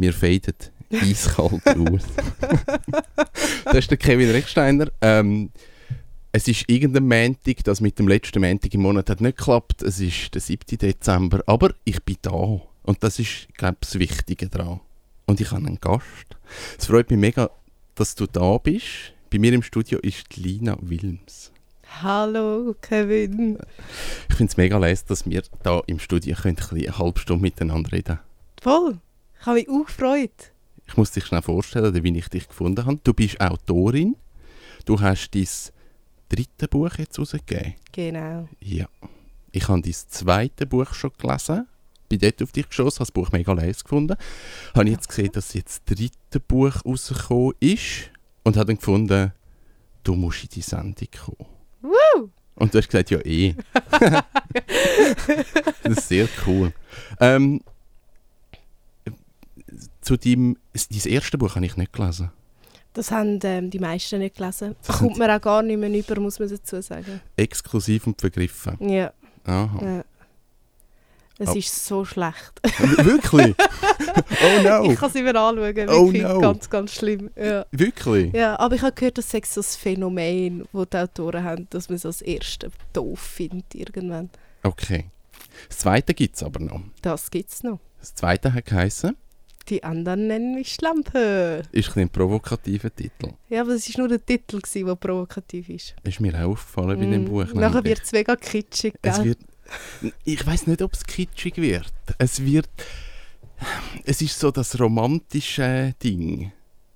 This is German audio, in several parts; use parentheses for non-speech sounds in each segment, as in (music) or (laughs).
wir faden eiskalt aus. das ist der Kevin Rechsteiner. Ähm, es ist irgendein Montag, das mit dem letzten Montag im Monat hat nicht geklappt. Es ist der 7. Dezember, aber ich bin da. Und das ist, glaube ich, das Wichtige daran. Und ich habe einen Gast. Es freut mich mega, dass du da bist. Bei mir im Studio ist Lina Wilms. Hallo Kevin. Ich finde es mega leise, dass wir da im Studio können ein eine halbe Stunde miteinander reden Voll. Ich habe mich auch gefreut. Ich muss dich schnell vorstellen, wie ich dich gefunden habe. Du bist Autorin. Du hast dein dritte Buch jetzt rausgegeben. Genau. Ja. Ich habe dein zweite Buch schon gelesen. Bin dort auf dich geschossen, habe das Buch mega leise gefunden. Habe jetzt gesehen, dass jetzt das dritte Buch rausgekommen ist. Und habe dann gefunden, du musst in die Sendung kommen. Woo! Und du hast gesagt, ja eh. (laughs) das ist sehr cool. Ähm, zu deinem, dein erste Buch habe ich nicht gelesen. Das haben ähm, die meisten nicht gelesen. Das kommt mir auch gar nicht mehr über, muss man dazu sagen. Exklusiv und vergriffen. Ja. Aha. ja. Es Oh. ist so schlecht. Wirklich? (laughs) oh no. Ich kann es immer anschauen. Wirklich Oh no. ganz, ganz schlimm. Ja. Wirklich? ja, aber ich habe gehört, das sei so das Phänomen, das die Autoren haben, dass man so das erste doof findet irgendwann. Okay. Das zweite gibt es aber noch. Das gibt es noch. Das zweite hat geheißen, Die anderen nennen mich Schlampe. ist ein, provokativer Titel. Ja, aber es war nur der Titel, gewesen, der provokativ ist. Ist mir auch aufgefallen bei dem Mm. Buch. Nachher wird es mega kitschig, gell? Ich weiß nicht, ob es kitschig wird. Es wird. Es ist so das romantische Ding.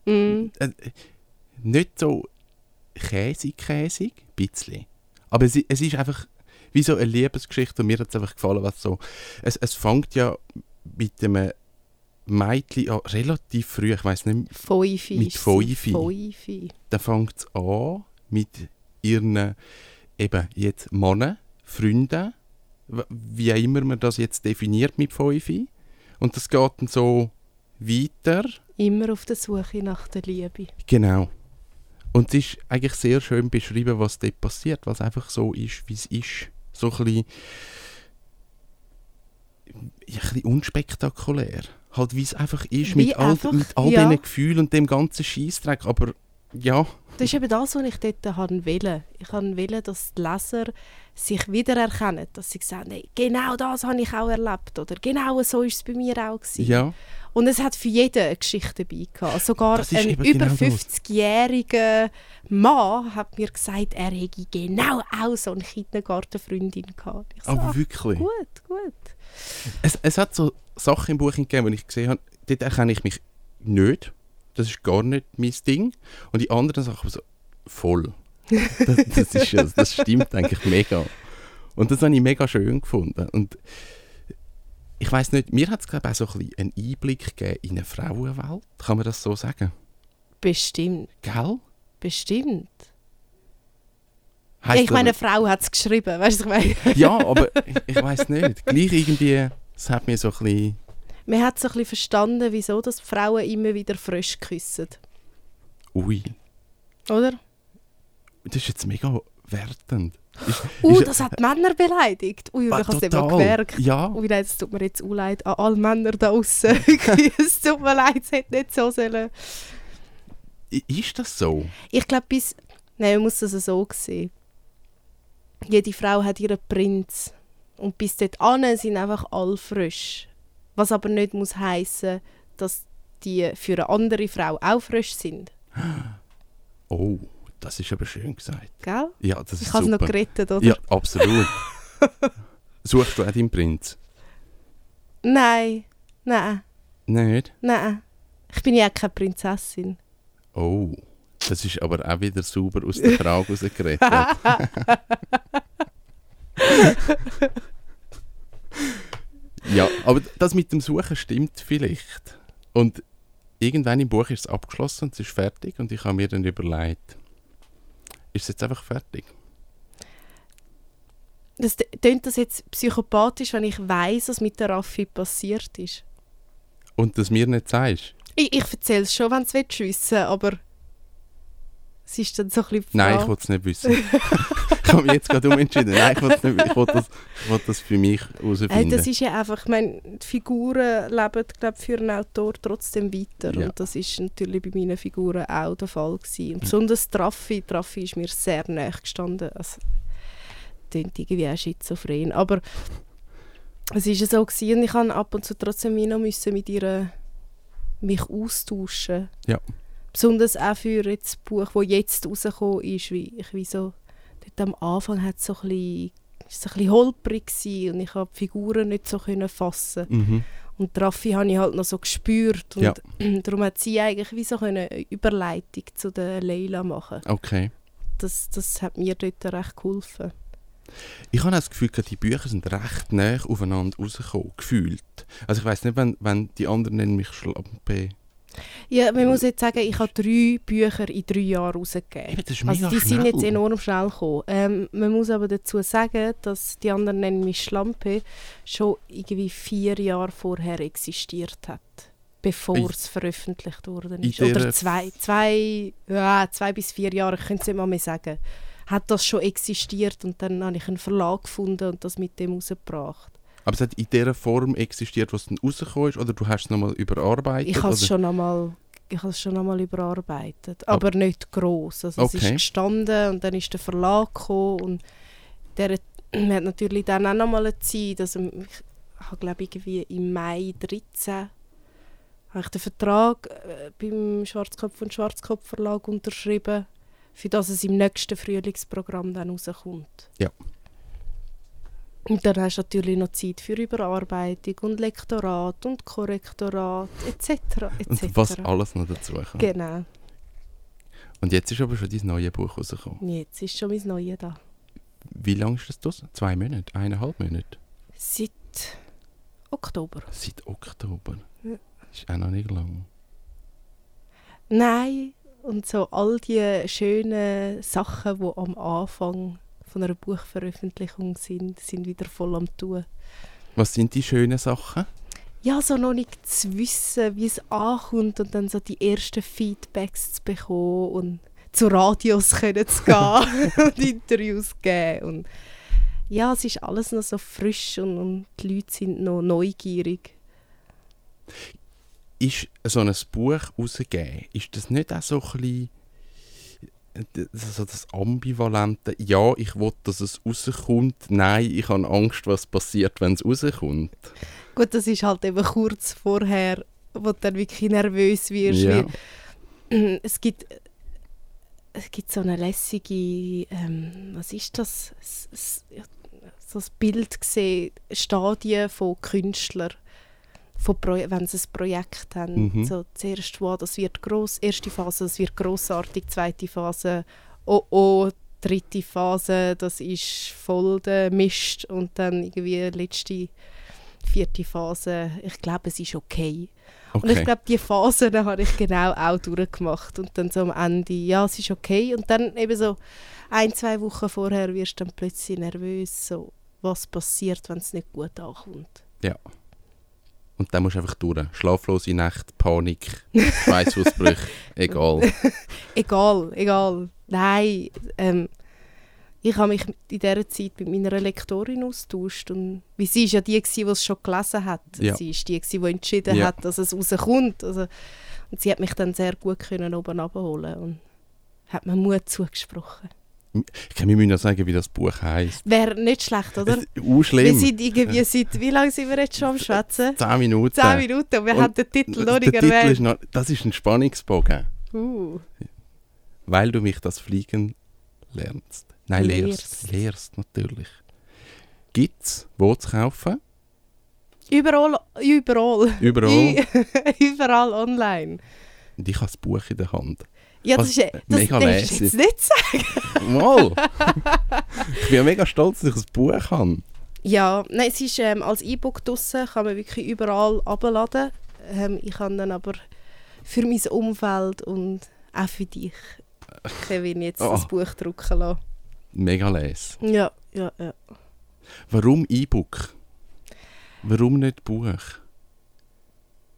Mm. Äh, nicht so käsig-käsig, ein bisschen. Aber es, es ist einfach wie so eine Liebesgeschichte und mir hat es einfach gefallen, was so... Es, es fängt ja mit einem Mädchen an, relativ früh, ich weiß nicht, Fäufi. Mit ist sie. Fäufi. Fäufi. da fängt es an mit ihren eben jetzt Männern, Freunden, wie auch immer man das jetzt definiert mit Fäufi. Und das geht dann so weiter. Immer auf der Suche nach der Liebe. Genau. Und es ist eigentlich sehr schön beschrieben, was dort passiert, was einfach so ist, wie es ist. So ein bisschen, ein bisschen unspektakulär. Halt, wie es einfach ist, Wie mit all, einfach, mit all ja. diesen Gefühlen und dem ganzen Scheissdreck. Aber ja, Das ist eben das, was ich dort haben wollte. Ich wollte, dass die Leser sich wiedererkennen. Dass sie sagen, hey, genau das habe ich auch erlebt. Oder genau so war es bei mir auch. Gewesen. ja. Und es hat für jeden eine Geschichte dabei gehabt. Sogar Das ist ein über genau das. 50-jähriger Mann hat mir gesagt, er hätte genau auch so eine Kindergartenfreundin gehabt. Ich so, Aber wirklich. gut, gut. Es, es hat so Sachen im Buch gegeben, die ich gesehen habe, dort erkenne ich mich nicht. Das ist gar nicht mein Ding. Und die anderen Sachen so voll. (laughs) Das, das, ist, das stimmt eigentlich mega. Und das habe ich mega schön gefunden. Und ich weiß nicht, mir hat es glaube ich auch so ein bisschen einen Einblick gegeben in eine Frauenwelt. Kann man das so sagen? Bestimmt, Gell? bestimmt. Heisst ich meine, eine Frau hat es geschrieben, weißt du, was ich meine? ja, aber ich, ich weiß nicht. Gleich irgendwie, es hat mir so ein bisschen... Man hat so ein bisschen verstanden, wieso dass Frauen immer wieder frisch küssen. Ui, Oder? das ist jetzt mega wertend. Ist, Uh, ist- das hat Männer beleidigt. Ui, Ah, ich habe es total. gemerkt. Ja, Ui, nein, es tut mir jetzt auch leid an alle Männer da außen. (laughs) (laughs) es tut mir leid, es hätte nicht so sollen. ist das so? Ich glaube, bis. Nein, man muss das so sehen. Jede Frau hat ihren Prinz. Und bis dort an sind einfach alle frisch. Was aber nicht muss heißen, dass die für eine andere Frau auch frisch sind. (gasps) Oh, das ist aber schön gesagt. Gell? Ja, das ist Ich habe es noch gerettet, oder? ja, absolut. (laughs) Suchst du auch deinen Prinz? Nein, nein, Nicht? nein. Ich bin ja keine Prinzessin. Oh, das ist aber auch wieder sauber aus der Frage rausgeredet. (laughs) ja, aber das mit dem Suchen stimmt vielleicht. Und irgendwann im Buch ist es abgeschlossen und es ist fertig und ich habe mir dann überlegt, ist es jetzt einfach fertig? Das tönt das jetzt psychopathisch, wenn ich weiß, was mit der Raffi passiert ist. Und das mir nicht sagst? Ich, ich erzähle es schon, wenn du es wissen aber Es ist dann so ein bisschen Nein, ich will es nicht wissen. ich habe mich jetzt gerade umentschieden. Nein, ich will es nicht Ich will das, ich will das für mich Hey, herausfinden. das ist ja einfach, ich meine, die Figuren leben, glaube für einen Autor trotzdem weiter. Ja. Und das ist natürlich bei meinen Figuren auch der Fall gewesen. Und besonders Traffi, Traffi ist mir sehr nahe gestanden. Also, klingt irgendwie auch schizophren. Aber es ja so gewesen, und ich habe ab und zu trotzdem noch müssen mit ihr mich austauschen. Ja. Besonders auch für das Buch, das jetzt rausgekommen ist, wie ich wie so, dort am Anfang hat so ein bisschen, so ein bisschen holprig gewesen und ich habe die Figuren nicht so können fassen. Mhm. Und Raffi habe ich halt noch so gespürt und Ja. (clears throat) darum hat sie eigentlich wie so eine Überleitung zu der Leila machen. Okay. Das, das hat mir dort recht geholfen. Ich habe das Gefühl, die Bücher sind recht nah aufeinander rausgekommen, gefühlt. Also ich weiß nicht, wenn, wenn die anderen nennen mich Schlampe. Ja, man muss jetzt sagen, ich habe drei Bücher in drei Jahren rausgegeben. Also die sind schnell. jetzt enorm schnell gekommen. Ähm, man muss aber dazu sagen, dass die anderen nennen mich Schlampe schon irgendwie vier Jahre vorher existiert hat, bevor In- es veröffentlicht worden ist. Oder zwei, zwei, ja, zwei bis vier Jahre, ich könnte es nicht mal mehr sagen, hat das schon existiert und dann habe ich einen Verlag gefunden und das mit dem rausgebracht. Aber es hat in dieser Form existiert, was dann rausgekommen ist, oder du hast es nochmal überarbeitet? Ich habe es schon einmal ich habe es schon einmal überarbeitet, aber nicht groß. Also es Okay. ist gestanden und dann ist der Verlag gekommen und der hat (clears throat) hat natürlich dann auch nochmal eine Zeit, also ich habe glaube irgendwie im Mai 13 habe ich den Vertrag äh, beim Schwarzkopf und Schwarzkopf Verlag unterschrieben, für das es im nächsten Frühlingsprogramm dann rauskommt. Ja. Und dann hast du natürlich noch Zeit für Überarbeitung und Lektorat und Korrektorat etc. etc. Und was alles noch dazu kam. Genau. Und jetzt ist aber schon dein neues Buch rausgekommen. Jetzt ist schon mein Neues da. Wie lange ist das draussen? Zwei Monate? Eineinhalb Monate? Seit Oktober. Seit Oktober. Ja. Ist auch noch nicht lang. Nein, und so all die schönen Sachen, die am Anfang von einer Buchveröffentlichung sind, sind wieder voll am tun. Was sind die schönen Sachen? Ja, so noch nicht zu wissen, wie es ankommt und dann so die ersten Feedbacks zu bekommen und zu Radios (laughs) können zu gehen (laughs) und Interviews zu geben. Und ja, es ist alles noch so frisch und, und die Leute sind noch neugierig. Ist so ein Buch rausgegeben, ist das nicht auch so ein bisschen so das Ambivalente, ja, ich will, dass es rauskommt, nein, ich habe Angst, was passiert, wenn es rauskommt. Gut, das ist halt eben kurz vorher, wo du dann wirklich nervös wirst. Ja. weil (clears throat) es gibt es gibt so eine lässige ähm, was ist das so ein Bild gesehen Stadien von Künstlern von Pro wenn sie ein Projekt haben Mhm. so zuerst wow, das wird groß erste Phase das wird großartig zweite Phase oh oh dritte Phase das ist voll der Mist und dann irgendwie letzte vierte Phase ich glaube es ist okay und ich Okay. glaube, die Phasen habe ich genau auch durchgemacht. Und dann so am Ende, ja, es ist okay. Und dann eben so ein, zwei Wochen vorher wirst du dann plötzlich nervös, so, was passiert, wenn es nicht gut ankommt. Und dann musst du einfach durch. Schlaflose Nächte, Panik, Schweißausbrüche, (laughs) egal. Egal, egal. Nein, ähm, ich habe mich in dieser Zeit mit meiner Lektorin austauscht. Und weil sie ist ja die, gewesen, die es schon gelesen hat. Ja. Sie ist die, gewesen, die entschieden Ja. hat, dass es rauskommt. Also, und sie hat mich dann sehr gut können oben abholen und hat mir Mut zugesprochen. Ich kann mir noch sagen, wie das Buch heisst. Wäre nicht schlecht, oder? Es uh, Wir sind irgendwie seit, wie lange sind wir jetzt schon am Schwätzen? Zehn Minuten. Zehn Minuten und wir Und haben den Titel noch nicht Titel ist erwähnt. noch, das ist ein Spannungsbogen. Uh, Weil du mich das Fliegen lernst. Nein, lehrst. Lehrst. Lehrst, natürlich. Gibt's wo zu kaufen? überall, überall. Überall. (laughs) Überall online. Und ich habe das Buch in der Hand. Ja, Was das ist das mega darfst du jetzt nicht sagen. Mal! ich bin ja mega stolz, dass ich ein Buch habe. Ja, nein, es ist ähm, als E-Book draussen, kann man wirklich überall abladen. Ähm, ich kann dann aber für mein Umfeld und auch für dich, Kevin, jetzt Oh. das Buch drucken lassen. Mega les. Ja, ja, ja. Warum E-Book? Warum nicht Buch?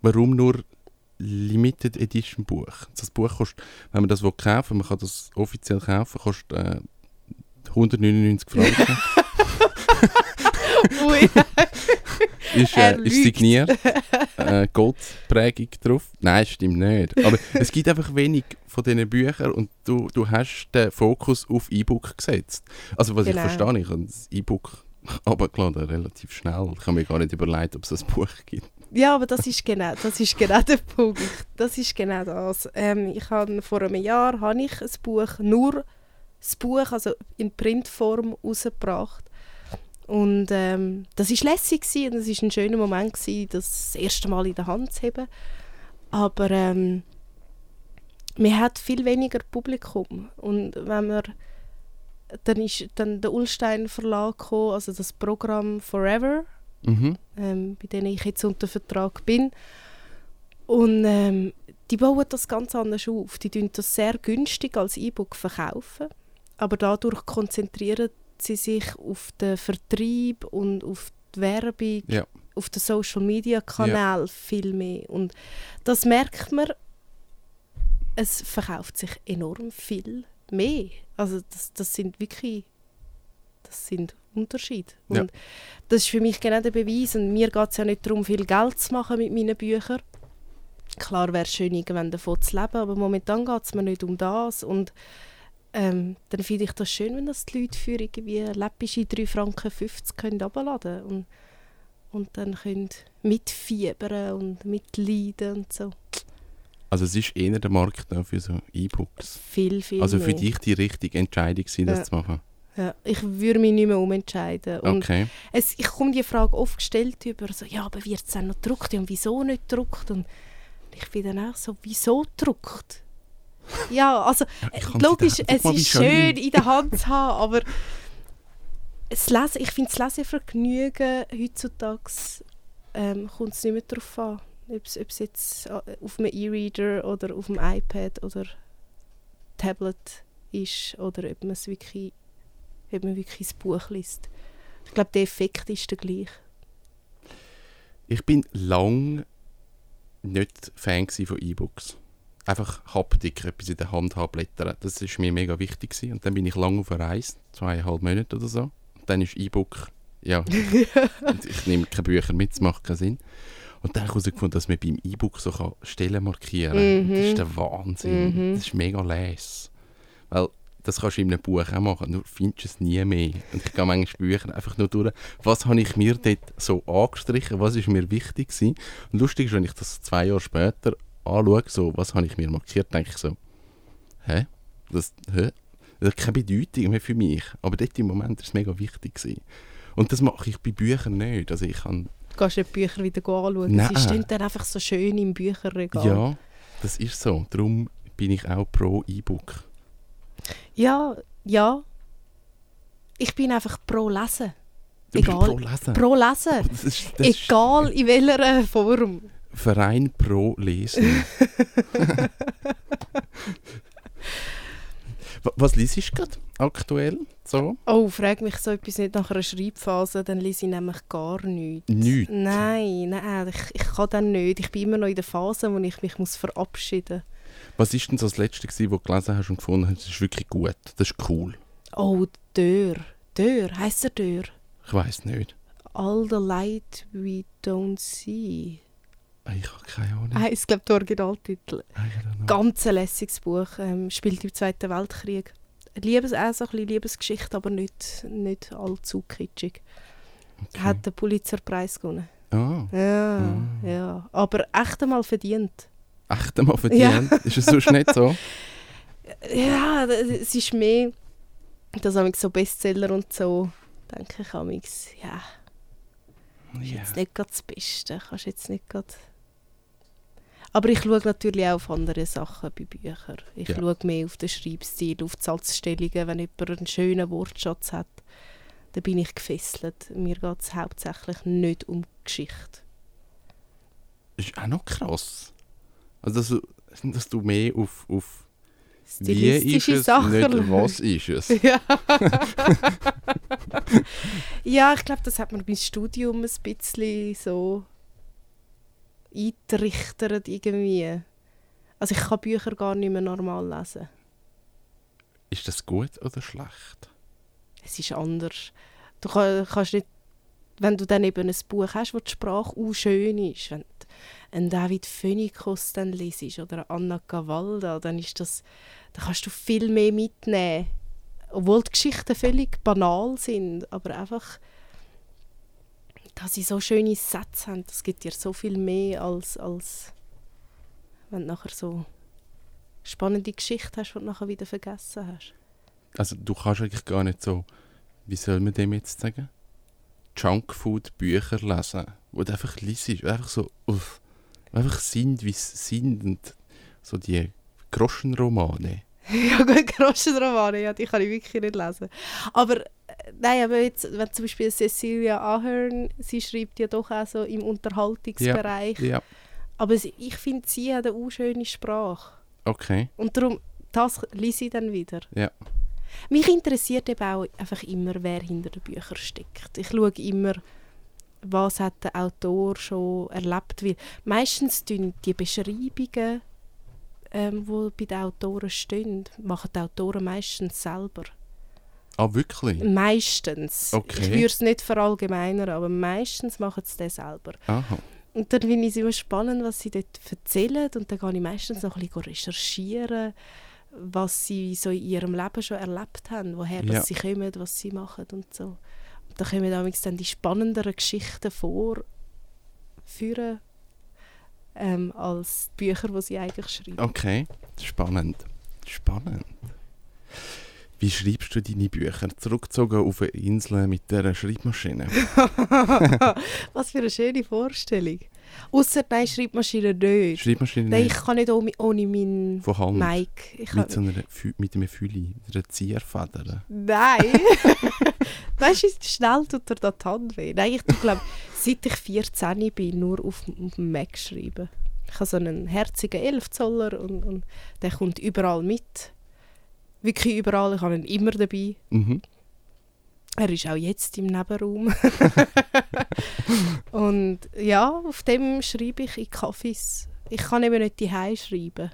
Warum nur Limited Edition Buch. Das Buch kostet, wenn man das will kaufen man kann das offiziell kaufen, kostet äh, 199 Franken. (laughs) Ui. (laughs) ist, äh, ist signiert. Äh, Goldprägung drauf. Nein, stimmt nicht. Aber (laughs) es gibt einfach wenig von diesen Büchern und du, du hast den Fokus auf E-Book gesetzt. Also was Genau. ich verstehe, ich habe das E-Book runtergeladen, relativ schnell. Ich habe mir gar nicht überlegt, ob es ein Buch gibt. Ja, aber das ist genau, das ist genau der Punkt. Das ist genau das. Ähm, ich habe vor einem Jahr habe ich ein Buch, nur das Buch, also in Printform rausgebracht. Und ähm, das ist lässig und es ist ein schöner Moment gewesen, das, das erste Mal in der Hand zu haben. Aber ähm, man hat viel weniger Publikum und wenn man dann ist dann der Ulstein Verlag gekommen, also das Programm Forever Mhm. ähm, bei denen ich jetzt unter Vertrag bin. Und ähm, die bauen das ganz anders auf. Die tun das sehr günstig als E-Book verkaufen, aber dadurch konzentrieren sie sich auf den Vertrieb und auf die Werbung, Ja. auf den Social Media Kanal viel mehr. Und das merkt man, es verkauft sich enorm viel mehr. Also das, das sind wirklich, das sind Unterschiede. Und Ja. das ist für mich genau der Beweis. Und mir geht es ja nicht darum, viel Geld zu machen mit meinen Büchern. Klar wäre es schön, irgendwann davon zu leben, aber momentan geht es mir nicht um das. Und ähm, dann finde ich das schön, wenn das die Leute für irgendwie läppische 3,50 Franken können runterladen können. Und, und dann können mitfiebern und mitleiden und so. Also es ist eher der Markt für so E-Books. Viel, viel Also für mehr. dich die richtige Entscheidung gewesen, das Ja. zu machen. Ja, ich würde mich nicht mehr umentscheiden. Und Okay. es, ich komme die Frage oft gestellt über, so, ja, aber wird es dann noch gedruckt? Ja, und wieso nicht gedruckt? Und ich bin dann auch so, wieso gedruckt? Ja, also kann's Äh, logisch, es ist schön in der Hand zu haben, aber das Lesen, ich finde das Lesevergnügen heutzutage ähm, kommt es nicht mehr darauf an, ob es jetzt äh, auf einem E-Reader oder auf dem iPad oder Tablet ist oder ob man es wirklich, ob man wirklich das Buch liest. Ich glaube, der Effekt ist der gleiche. Ich bin lang nicht Fan von E-Books. Einfach Haptik, etwas in der Hand haben, blättern. Das ist mir mega wichtig gewesen. Und dann bin ich lang auf einer Reise, zweieinhalb Monate oder so. Und dann ist E-Book, ja, (laughs) und ich nehme keine Bücher mit, das macht keinen Sinn. Und dann habe ich herausgefunden, dass man beim E-Book so Stellen markieren kann. Mhm. Das ist der Wahnsinn. Mhm. Das ist mega les. Weil das kannst du in einem Buch auch machen, nur findest du es nie mehr. Und ich gehe manchmal Bücher einfach nur durch, was habe ich mir dort so angestrichen, was ist mir wichtig gewesen. Und lustig ist, wenn ich das zwei Jahre später anschaue, so, was habe ich mir markiert, denke ich so, hä? Das, hä? das hat keine Bedeutung mehr für mich. Aber dort im Moment war es mega wichtig. Gewesen. Und das mache ich bei Büchern nicht. Also ich kann, Du kannst die Bücher wieder anschauen. Nein. Sie stehen dann einfach so schön im Bücherregal. ja, das ist so. Darum bin ich auch pro E-Book. Ja, ja. Ich bin einfach pro Lesen. Egal. pro Lesen. Pro Lesen. das ist, das Egal in welcher Form. Verein pro Lesen. (laughs) Wa- Was liest du gerade aktuell? So? Oh, frag mich so etwas nicht nach einer Schreibphase, dann lese ich nämlich gar nichts. Nichts? Nein, nein, ich, ich kann dann nicht. Ich bin immer noch in der Phase, wo ich mich muss verabschieden Was ist denn so das Letzte, gewesen, wo du gelesen hast und gefunden hast, das ist wirklich gut, das ist cool? Oh, Dörr. Dörr, heisst er Dörr? Ich weiß nicht. All the light we don't see. Ich habe keine Ahnung. Heißt, glaube der Originaltitel. Know. Ganz ein lässiges Buch. Ähm, spielt im Zweiten Weltkrieg. Liebes, auch so ein bisschen Liebesgeschichte, aber nicht, nicht allzu kitschig. Okay. Hat den Pulitzerpreis gewonnen. Ah, Ja, Ah. ja. Aber echt einmal verdient. Echt einmal verdient? Ist es sonst nicht so? (laughs) Ja, es ist mehr, dass ich so Bestseller und so, denke ich amix, ja, ist Ja. jetzt nicht gerade das Beste. Kannst jetzt nicht gerade... Aber ich schaue natürlich auch auf andere Sachen bei Büchern. Ich Ja. schaue mehr auf den Schreibstil, auf die Satzstellungen. Wenn jemand einen schönen Wortschatz hat, dann bin ich gefesselt. Mir geht es hauptsächlich nicht um Geschichte. Ist auch noch krass. Also, dass du, (laughs) dass du mehr auf, auf wie ist es, Sachen nicht (laughs) was ist es. (laughs) Ja. ja, ich glaube, das hat mir beim Studium ein bisschen so eintrichtert irgendwie. Also ich kann Bücher gar nicht mehr normal lesen. Ist das gut oder schlecht? Es ist anders. Du kann, kannst nicht, wenn du dann eben ein Buch hast, wo die Sprache auch schön ist, wenn einen David Phoenikos dann liest oder Anna Cavalda, dann ist das, dann kannst du viel mehr mitnehmen. Obwohl die Geschichten völlig banal sind, aber einfach, dass sie so schöne Sätze haben, das gibt dir so viel mehr als, als wenn du nachher so spannende Geschichte hast, die du nachher wieder vergessen hast. Also du kannst eigentlich gar nicht so, wie soll man dem jetzt sagen? Junkfood-Bücher lesen, wo du einfach liest, einfach so, uff, einfach sind, wie es sind und so die Groschenromane. (laughs) ja gut, Groschenromane, ja, die kann ich wirklich nicht lesen. Aber, äh, nein, aber jetzt, wenn zum Beispiel Cecilia Ahern, sie schreibt ja doch auch so im Unterhaltungsbereich. Ja, Aber sie, ich finde, sie hat eine unschöne Sprache. okay. Und darum, das lese ich dann wieder. Ja. Mich interessiert eben auch einfach immer, wer hinter den Büchern steckt. Ich schaue immer, was hat der Autor schon erlebt. Weil meistens tun die Beschreibungen, ähm, die bei den Autoren stehen, machen die Autoren meistens selber. Ah, wirklich? Meistens. Okay. Ich würde es nicht verallgemeinern, aber meistens machen sie das selber. Aha. Und dann finde ich es immer spannend, was sie dort erzählen. Und dann gehe ich meistens noch ein bisschen recherchieren, was sie so in ihrem Leben schon erlebt haben, woher Ja. dass sie kommen, was sie machen und so. Und da kommen dann die spannenderen Geschichten vor, führen, ähm, als die Bücher, die sie eigentlich schreiben. Okay, spannend. Spannend. Wie schreibst du deine Bücher? Zurückgezogen auf eine Insel mit dieser Schreibmaschine? (laughs) was für eine schöne Vorstellung. Ausser nein, Schreibmaschine nicht. Schreibmaschine Nein, ich nicht kann nicht ohne, ohne meinen von Hand. Mic. Ich Mit, so einer, mit einem Füli, mit einer Zierfeder. Nein. (laughs) (laughs) weißt du, wie schnell tut er da die Hand weh? Nein, ich glaube, seit ich 14 bin, nur auf, auf dem Mac schreiben. Ich habe so einen herzigen 11 Zoller und, und der kommt überall mit. Wirklich überall, ich habe ihn immer dabei. Mhm. Er ist auch jetzt im Nebenraum. (laughs) und ja, auf dem schreibe ich in Kaffees. Ich kann eben nicht die schreiben.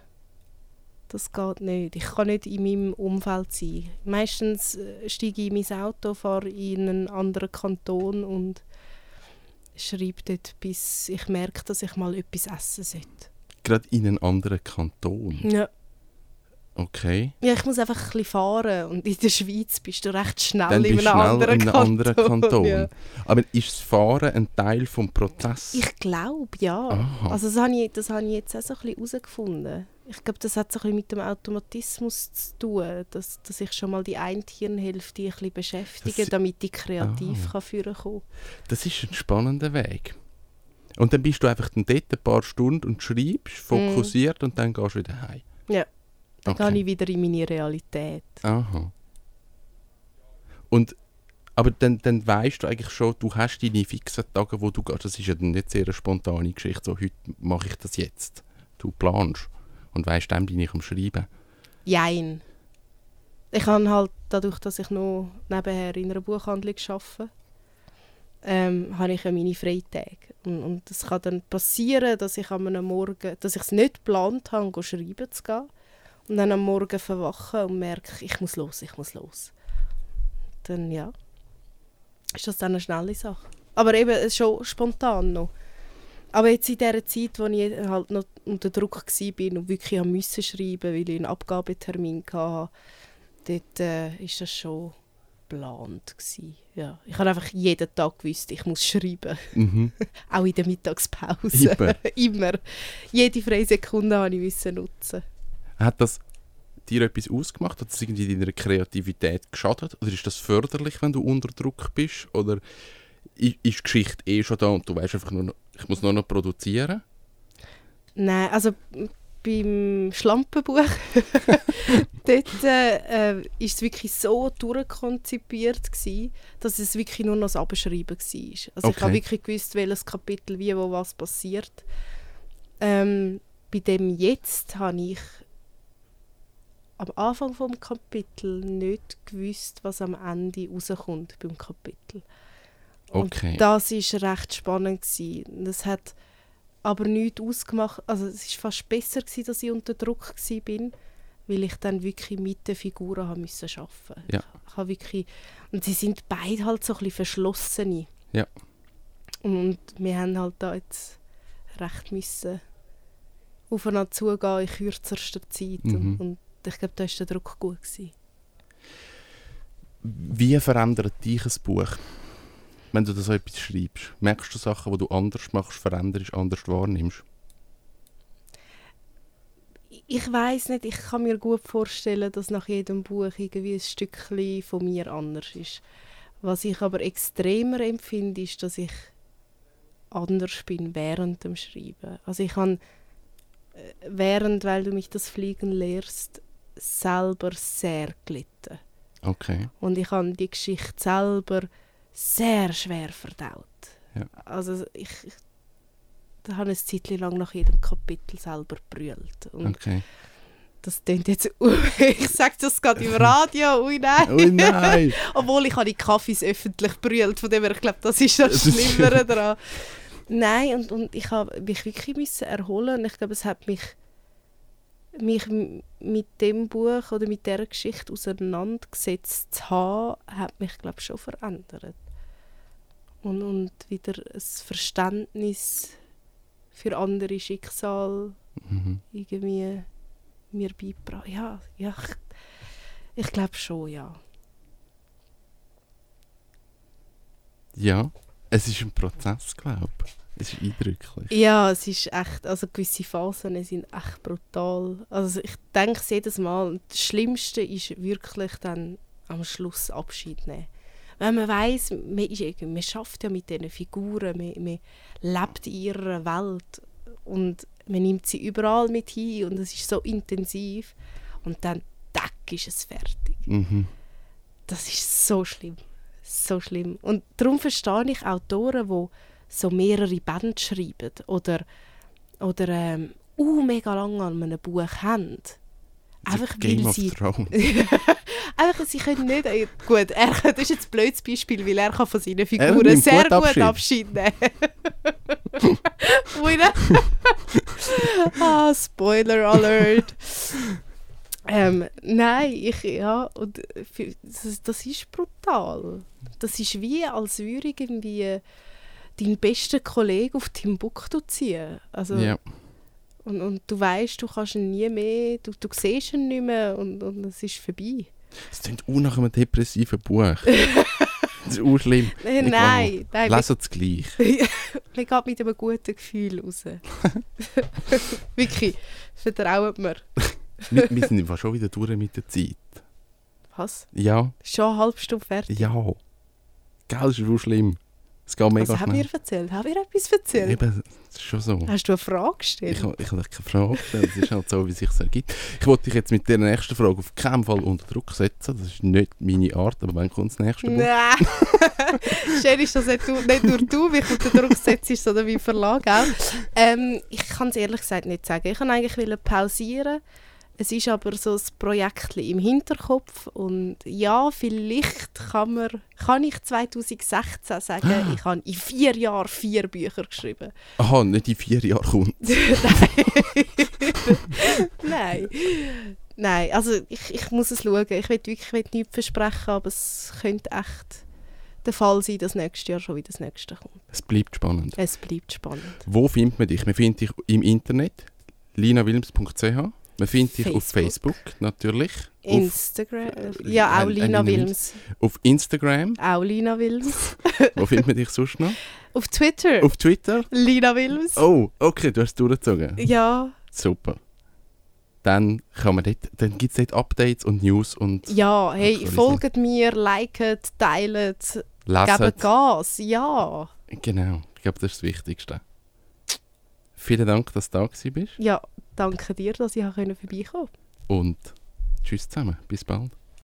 Das geht nicht. Ich kann nicht in meinem Umfeld sein. Meistens äh, steige ich in mein Auto, fahre in einen anderen Kanton und schreibe dort, bis ich merke, dass ich mal etwas essen sollte. Gerade in einen anderen Kanton. Ja. Okay. ja, ich muss einfach ein bisschen fahren und in der Schweiz bist du recht schnell Dann in einem schnell anderen in einem Kanton. anderen Kanton. Ja. Aber ist das Fahren ein Teil des Prozesses? Ich glaube, ja. Aha. Also das habe ich, das habe ich jetzt auch so ein bisschen herausgefunden. Ich glaube, das hat so ein bisschen mit dem Automatismus zu tun, dass, dass ich schon mal die eine Hirnhälfte ein bisschen beschäftige, Das- damit ich kreativ Ah. kann führen kann. Das ist ein spannender Weg. Und dann bist du einfach dann dort ein paar Stunden und schreibst, fokussiert und dann gehst du wieder heim. Ja. Dann Okay. gehe ich wieder in meine Realität. Aha. Und, aber dann, dann weißt du eigentlich schon, du hast deine fixen Tage, wo du gehst. Das ist ja dann nicht sehr eine spontane Geschichte, so heute mache ich das jetzt. Du planst und weißt, dann bin ich am Schreiben. Jein. Ich habe halt, dadurch, dass ich noch nebenher in einer Buchhandlung arbeite, ähm, habe ich ja meine Freitage. Und, und es kann dann passieren, dass ich am einem Morgen, dass ich es nicht geplant habe, schreiben zu gehen. Und dann am Morgen verwache und merke, ich muss los, ich muss los. Dann ja, ist das dann eine schnelle Sache. Aber eben schon spontan noch. Aber jetzt in dieser Zeit, wo ich halt noch unter Druck war und wirklich müssen schreiben, weil ich einen Abgabetermin hatte, dort äh, ist das schon geplant. Ja. Ich habe einfach jeden Tag gewusst, ich muss schreiben. Mhm. (laughs) Auch in der Mittagspause. Immer. (laughs) Immer. Jede freie Sekunde habe ich nutzen. Hat das dir etwas ausgemacht? Hat das irgendwie deiner Kreativität geschadet? Oder ist das förderlich, wenn du unter Druck bist? Oder ist die Geschichte eh schon da und du weißt einfach nur noch, ich muss nur noch produzieren? Nein, also beim Schlampenbuch, (laughs) dort äh, ist es wirklich so durchkonzipiert gewesen, dass es wirklich nur noch das Abschreiben war. Also ich Okay. habe wirklich gewusst, welches Kapitel wie wo was passiert. Ähm, bei dem jetzt habe ich am Anfang vom Kapitel nicht gewusst, was am Ende rauskommt beim Kapitel. Und Okay. das ist recht spannend gewesen. Das hat aber nichts ausgemacht. Also es war fast besser, gewesen, dass ich unter Druck war, weil ich dann wirklich mit den Figuren haben müssen arbeiten Ja. Ich habe wirklich, und sie sind beide halt so ein bisschen verschlossene. Ja. Und wir haben halt da jetzt recht müssen aufeinander zugehen in kürzester Zeit. Mhm. Und, und ich glaube, da war der Druck gut. Gewesen. Wie verändert dich ein Buch, wenn du da so etwas schreibst? Merkst du Sachen, die du anders machst, veränderst, anders wahrnimmst? Ich weiß nicht, ich kann mir gut vorstellen, dass nach jedem Buch irgendwie ein Stückchen von mir anders ist. Was ich aber extremer empfinde, ist, dass ich anders bin während dem Schreiben. Also ich kann äh, während, weil du mich das Fliegen lehrst, selber sehr gelitten. Okay. Und ich habe die Geschichte selber sehr schwer verdaut. Ja. Also ich, ich da habe eine Zeit lang nach jedem Kapitel selber brüllt. Und Okay. das klingt jetzt... (laughs) ich sage das gerade im Radio, ui nein. Oh nein! (laughs) Obwohl ich habe die Kaffees öffentlich brüllt, von dem her, ich glaube, das ist das Schlimmere (laughs) daran. Nein, und, und ich habe mich wirklich müssen erholen und ich glaube, es hat mich, mich mit dem Buch oder mit der Geschichte auseinandergesetzt zu haben, hat mich, glaube schon verändert. Und, und wieder ein Verständnis für andere Schicksale Mhm. irgendwie mir beigebracht. Ja, ja ich, ich glaube schon, ja. Ja, es ist ein Prozess, glaube ich. Es ist eindrücklich. Ja, es ist echt, also gewisse Phasen sind echt brutal. Also ich denke es jedes Mal, das Schlimmste ist wirklich dann am Schluss Abschied nehmen. Wenn man weiss, man, ist, man schafft ja mit diesen Figuren, man, man lebt in ihrer Welt und man nimmt sie überall mit hin und es ist so intensiv und dann tack ist es fertig. Mhm. Das ist so schlimm. So schlimm. Und darum verstehe ich Autoren, die so mehrere Bände schreiben oder, oder ähm, uh, mega lange an einem Buch haben. Einfach Game weil sie... (laughs) Einfach, sie können nicht... Gut, er, (laughs) das ist jetzt ein blödes Beispiel, weil er kann von seinen Figuren sehr gut Abschied. Abschied, nehmen. (laughs) Ne? ah, Spoiler Alert. ähm, nein, ich, ja, und das, das ist brutal. Das ist wie, als würde irgendwie dein bester Kollege auf Timbuktu ziehen. Also, Ja. und, und du weißt, du kannst ihn nie mehr, du, du siehst ihn nicht mehr und, und es ist vorbei. Es klingt auch nach einem depressiven Buch. (laughs) das ist auch schlimm. Äh, Ich nein, nein, Lesen es gleich. (laughs) man geht mit einem guten Gefühl raus. (laughs) Wirklich, vertraut mir. wir, wir sind schon wieder durch mit der Zeit. Was? Ja, Schon eine halbe Stunde fertig? ja. Gell, das ist auch schlimm. Es geht mega Was haben wir erzählt? Haben wir etwas erzählt? Eben, das ist schon so. Hast du eine Frage gestellt? Ich, ich habe keine Frage gestellt, es ist halt so, wie es sich ergibt. Ich wollte dich jetzt mit der nächsten Frage auf keinen Fall unter Druck setzen. Das ist nicht meine Art, aber wann kommt das nächste Buch? Nein. (laughs) Schön ist, dass nicht, du, nicht nur du mich unter Druck setzt, sondern mein Verlag auch. Ähm, ich kann es ehrlich gesagt nicht sagen. Ich wollte eigentlich wollen pausieren. Es ist aber so ein Projekt im Hinterkopf. Und ja, vielleicht kann, man, kann ich 2016 sagen, ich habe in vier Jahren vier Bücher geschrieben. Aha, nicht in vier Jahren kommt. (laughs) Nein. Nein, also ich, ich muss es schauen. Ich will wirklich ich will nichts versprechen, aber es könnte echt der Fall sein, dass nächstes Jahr schon wieder das nächste kommt. Es bleibt spannend. Es bleibt spannend. Wo findet man dich? Man findet dich im Internet, linawilms.ch. Man findet dich auf Facebook. Natürlich. Auf, Instagram. Ja, auch Ein- Lina Wilms. auf Instagram. Auch Lina Wilms. (laughs) Wo findet man dich sonst noch? Auf Twitter. Auf Twitter? Lina Wilms. Oh, okay, du hast es durchgezogen. Ja, Super. Dann, kann man dort, dann gibt es dort Updates und News und ja, hey, folgt mir, liket, teilt, gebt Gas. Ja. Genau, ich glaube, das ist das Wichtigste. Vielen Dank, dass du da bist Ja, danke dir, dass ich vorbeikommen konnte. und tschüss zusammen. Bis bald.